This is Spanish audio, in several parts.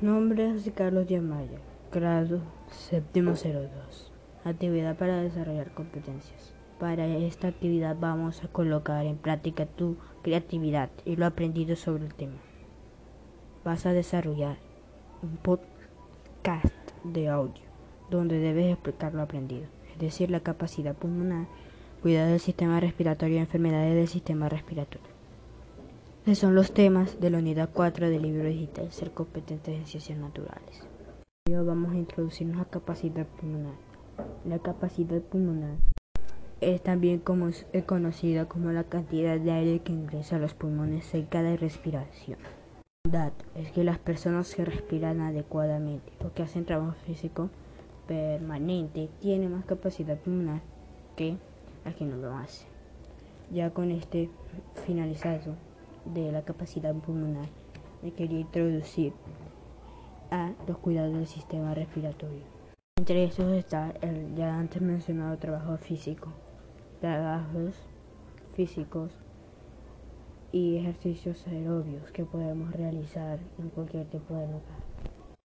Nombre de Carlos Diamaya, grado séptimo 02. Actividad para desarrollar competencias. Para esta actividad vamos a colocar en práctica tu creatividad y lo aprendido sobre el tema. Vas a desarrollar un podcast de audio donde debes explicar lo aprendido, es decir, la capacidad pulmonar, cuidado del sistema respiratorio y enfermedades del sistema respiratorio. Estos son los temas de la unidad 4 del libro digital Ser competentes en ciencias naturales. Vamos a introducirnos a capacidad pulmonar. La capacidad pulmonar es también como es conocida como la cantidad de aire que ingresa a los pulmones en cada respiración. La es que las personas que respiran adecuadamente o que hacen trabajo físico permanente tienen más capacidad pulmonar que al que no lo hace. Ya con este finalizado de la capacidad pulmonar, me quería introducir a los cuidados del sistema respiratorio. Entre estos está el ya antes mencionado trabajo físico, trabajos físicos y ejercicios aerobios que podemos realizar en cualquier tipo de lugar.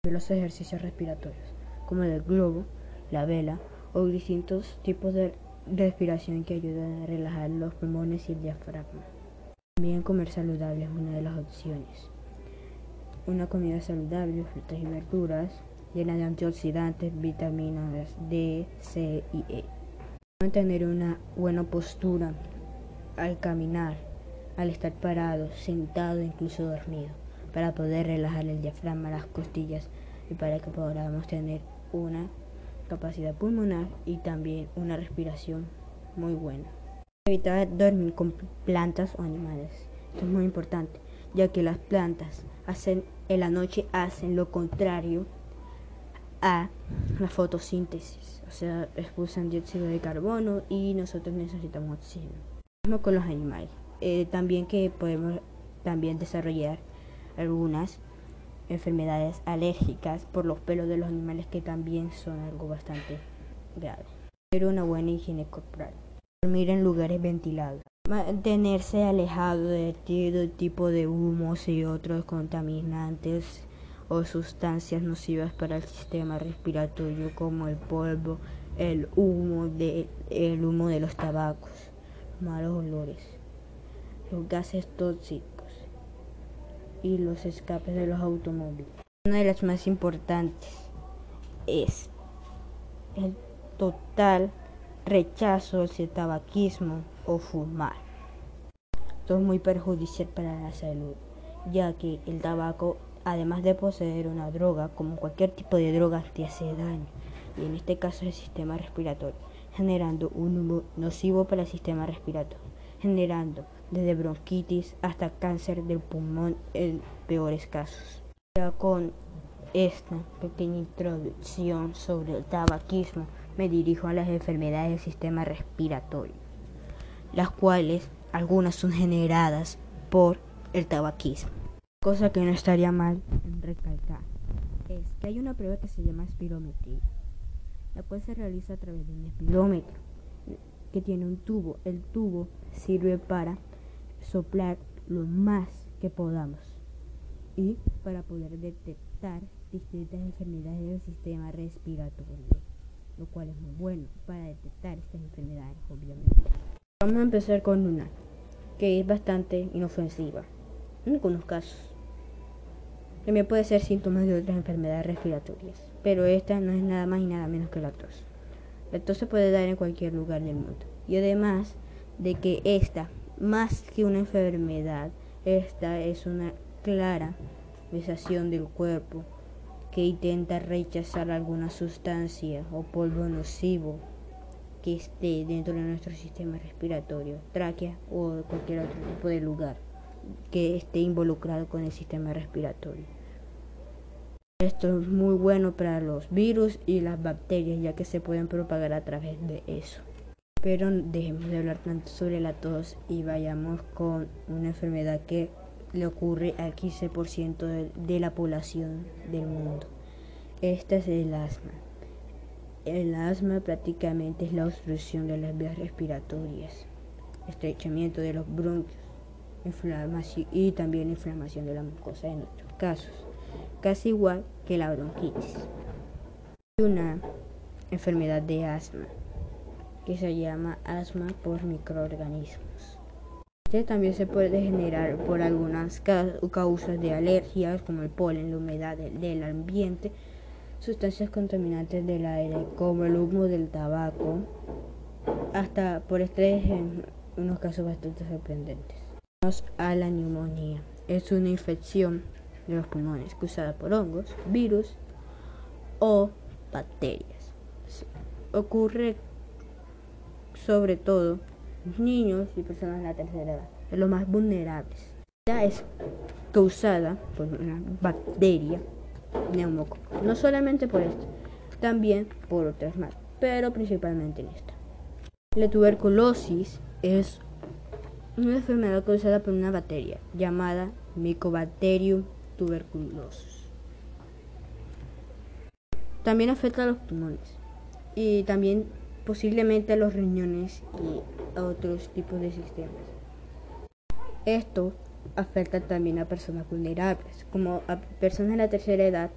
Los ejercicios respiratorios, como el globo, la vela o distintos tipos de respiración que ayudan a relajar los pulmones y el diafragma. También comer saludable es una de las opciones. Una comida saludable, frutas y verduras, llena de antioxidantes, vitaminas D, C y E. Mantener una buena postura al caminar, al estar parado, sentado, incluso dormido, para poder relajar el diafragma, las costillas y para que podamos tener una capacidad pulmonar y también una respiración muy buena. Evitar dormir con plantas o animales. Esto es muy importante, ya que las plantas hacen en la noche hacen lo contrario a la fotosíntesis, o sea, expulsan dióxido de carbono y nosotros necesitamos oxígeno. Mismo con los animales. Eh, también que podemos también desarrollar algunas enfermedades alérgicas por los pelos de los animales que también son algo bastante grave. Pero una buena higiene corporal. Dormir en lugares ventilados. Mantenerse alejado de todo tipo de humos y otros contaminantes o sustancias nocivas para el sistema respiratorio como el polvo, el humo de, el humo de los tabacos, malos olores, los gases tóxicos y los escapes de los automóviles. Una de las más importantes es el total rechazo hacia el tabaquismo o fumar. Esto es muy perjudicial para la salud, ya que el tabaco, además de poseer una droga, como cualquier tipo de droga, te hace daño, y en este caso el sistema respiratorio, generando un humo nocivo para el sistema respiratorio, generando desde bronquitis hasta cáncer del pulmón en peores casos. Ya con esta pequeña introducción sobre el tabaquismo, me dirijo a las enfermedades del sistema respiratorio, las cuales algunas son generadas por el tabaquismo. Cosa que no estaría mal en recalcar es que hay una prueba que se llama espirometría, la cual se realiza a través de un espirómetro que tiene un tubo. El tubo sirve para soplar lo más que podamos y para poder detectar distintas enfermedades del sistema respiratorio lo cual es muy bueno para detectar estas enfermedades, obviamente. Vamos a empezar con una que es bastante inofensiva en algunos casos. También puede ser síntomas de otras enfermedades respiratorias, pero esta no es nada más y nada menos que la tos. La tos se puede dar en cualquier lugar del mundo. Y además de que esta, más que una enfermedad, esta es una clara sensación del cuerpo que intenta rechazar alguna sustancia o polvo nocivo que esté dentro de nuestro sistema respiratorio, tráquea o cualquier otro tipo de lugar que esté involucrado con el sistema respiratorio. Esto es muy bueno para los virus y las bacterias ya que se pueden propagar a través de eso. Pero dejemos de hablar tanto sobre la tos y vayamos con una enfermedad que le ocurre al 15% de, la población del mundo. Este es el asma. El asma prácticamente es la obstrucción de las vías respiratorias, estrechamiento de los bronquios, inflamación y también inflamación de la mucosa en otros casos, casi igual que la bronquitis. Hay una enfermedad de asma que se llama asma por microorganismos. También se puede generar por algunas causas de alergias como el polen, la humedad del ambiente, sustancias contaminantes del aire como el humo del tabaco, hasta por estrés en unos casos bastante sorprendentes. Vamos a la neumonía. Es una infección de los pulmones causada por hongos, virus o bacterias. Ocurre sobre todo niños y personas de la tercera edad, los más vulnerables. Ya es causada por una bacteria neumococo. No solamente por esto, también por otras más, pero principalmente en esta. La tuberculosis es una enfermedad causada por una bacteria llamada Mycobacterium tuberculosis. También afecta a los pulmones y también posiblemente a los riñones y a otros tipos de sistemas. Esto afecta también a personas vulnerables, como a personas de la tercera edad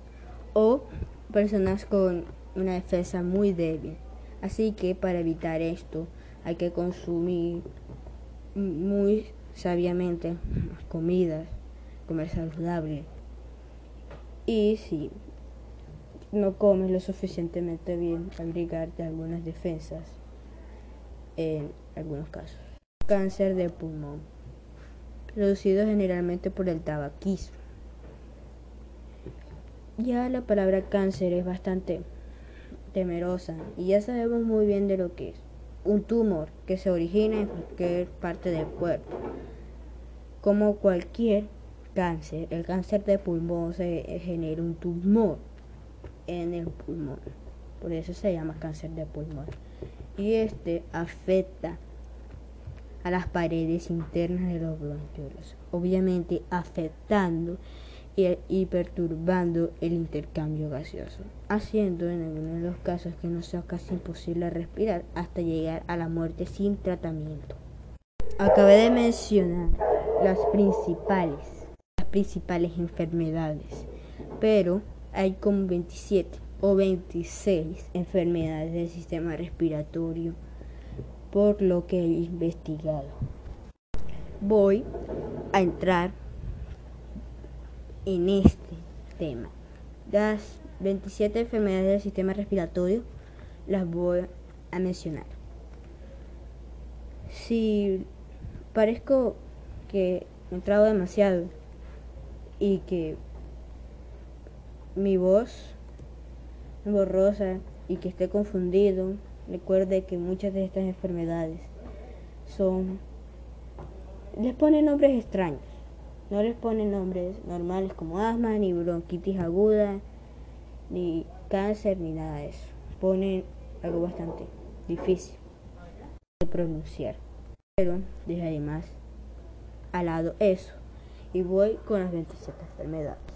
o personas con una defensa muy débil. Así que para evitar esto hay que consumir muy sabiamente comidas, comer saludable. Y si no comes lo suficientemente bien, abrigarte algunas defensas en algunos casos. Cáncer de pulmón, producido generalmente por el tabaquismo. Ya la palabra cáncer es bastante temerosa y ya sabemos muy bien de lo que es. Un tumor que se origina en cualquier parte del cuerpo. Como cualquier cáncer, el cáncer de pulmón se genera un tumor en el pulmón. Por eso se llama cáncer de pulmón. Y este afecta a las paredes internas de los bronquiolos, obviamente afectando y, perturbando el intercambio gaseoso, haciendo en algunos de los casos que no sea casi imposible respirar hasta llegar a la muerte sin tratamiento. Acabé de mencionar las principales, las principales enfermedades, pero hay como 27 o 26 enfermedades del sistema respiratorio por lo que he investigado. Voy a entrar en este tema. Las 27 enfermedades del sistema respiratorio las voy a mencionar. Si parezco que he entrado demasiado y que mi voz borrosa y que esté confundido, recuerde que muchas de estas enfermedades son les ponen nombres extraños no les ponen nombres normales como asma, ni bronquitis aguda, ni cáncer, ni nada de eso. Ponen algo bastante difícil de pronunciar. Pero dejaré más al lado eso y voy con las 27 enfermedades.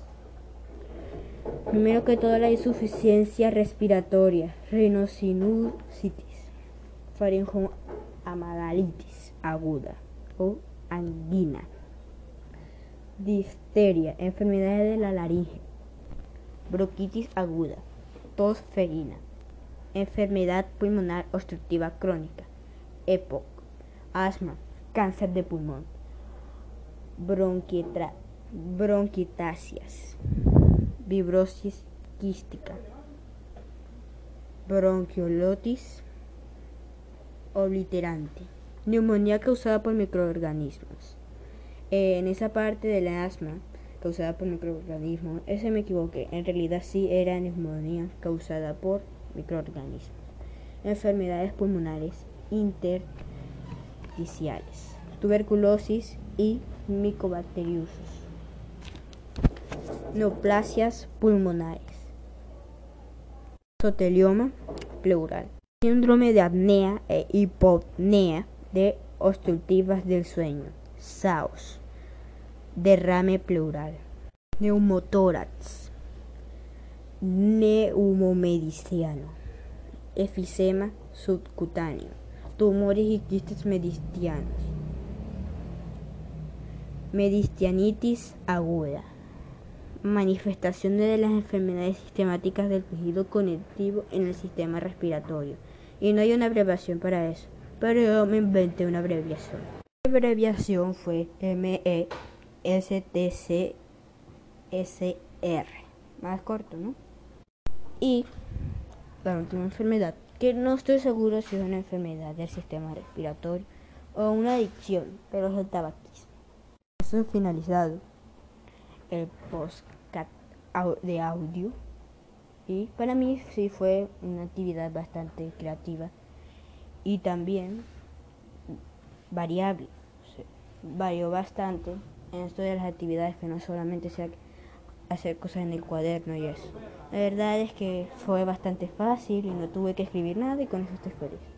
Primero que todo la insuficiencia respiratoria, rhinosinusitis, faringoamidalitis aguda o angina difteria, enfermedades de la laringe, bronquitis aguda, tos ferina, enfermedad pulmonar obstructiva crónica, EPOC, asma, cáncer de pulmón, bronquitasias, fibrosis quística, bronquiolitis obliterante, neumonía causada por microorganismos en esa parte del asma causada por microorganismos, ese me equivoqué, en realidad sí era neumonía causada por microorganismos. Enfermedades pulmonares intersticiales, tuberculosis y micobacteriosis, neoplasias pulmonares, sotelioma pleural, síndrome de apnea e hipopnea de obstructivas del sueño, SAOS derrame pleural, neumotórax, neumomediciano, efisema subcutáneo, tumores y quistes medistianos, medistianitis aguda, manifestaciones de las enfermedades sistemáticas del tejido conectivo en el sistema respiratorio. Y no hay una abreviación para eso, pero yo me inventé una abreviación. La abreviación fue MESTCSR, más corto, ¿no? Y la última enfermedad, que no estoy seguro si es una enfermedad del sistema respiratorio o una adicción, pero es el tabaquismo. Eso finalizado el podcast de audio y para mí sí fue una actividad bastante creativa y también variable. varió bastante en esto de las actividades que no solamente sea hacer cosas en el cuaderno y eso. La verdad es que fue bastante fácil y no tuve que escribir nada y con eso estoy feliz.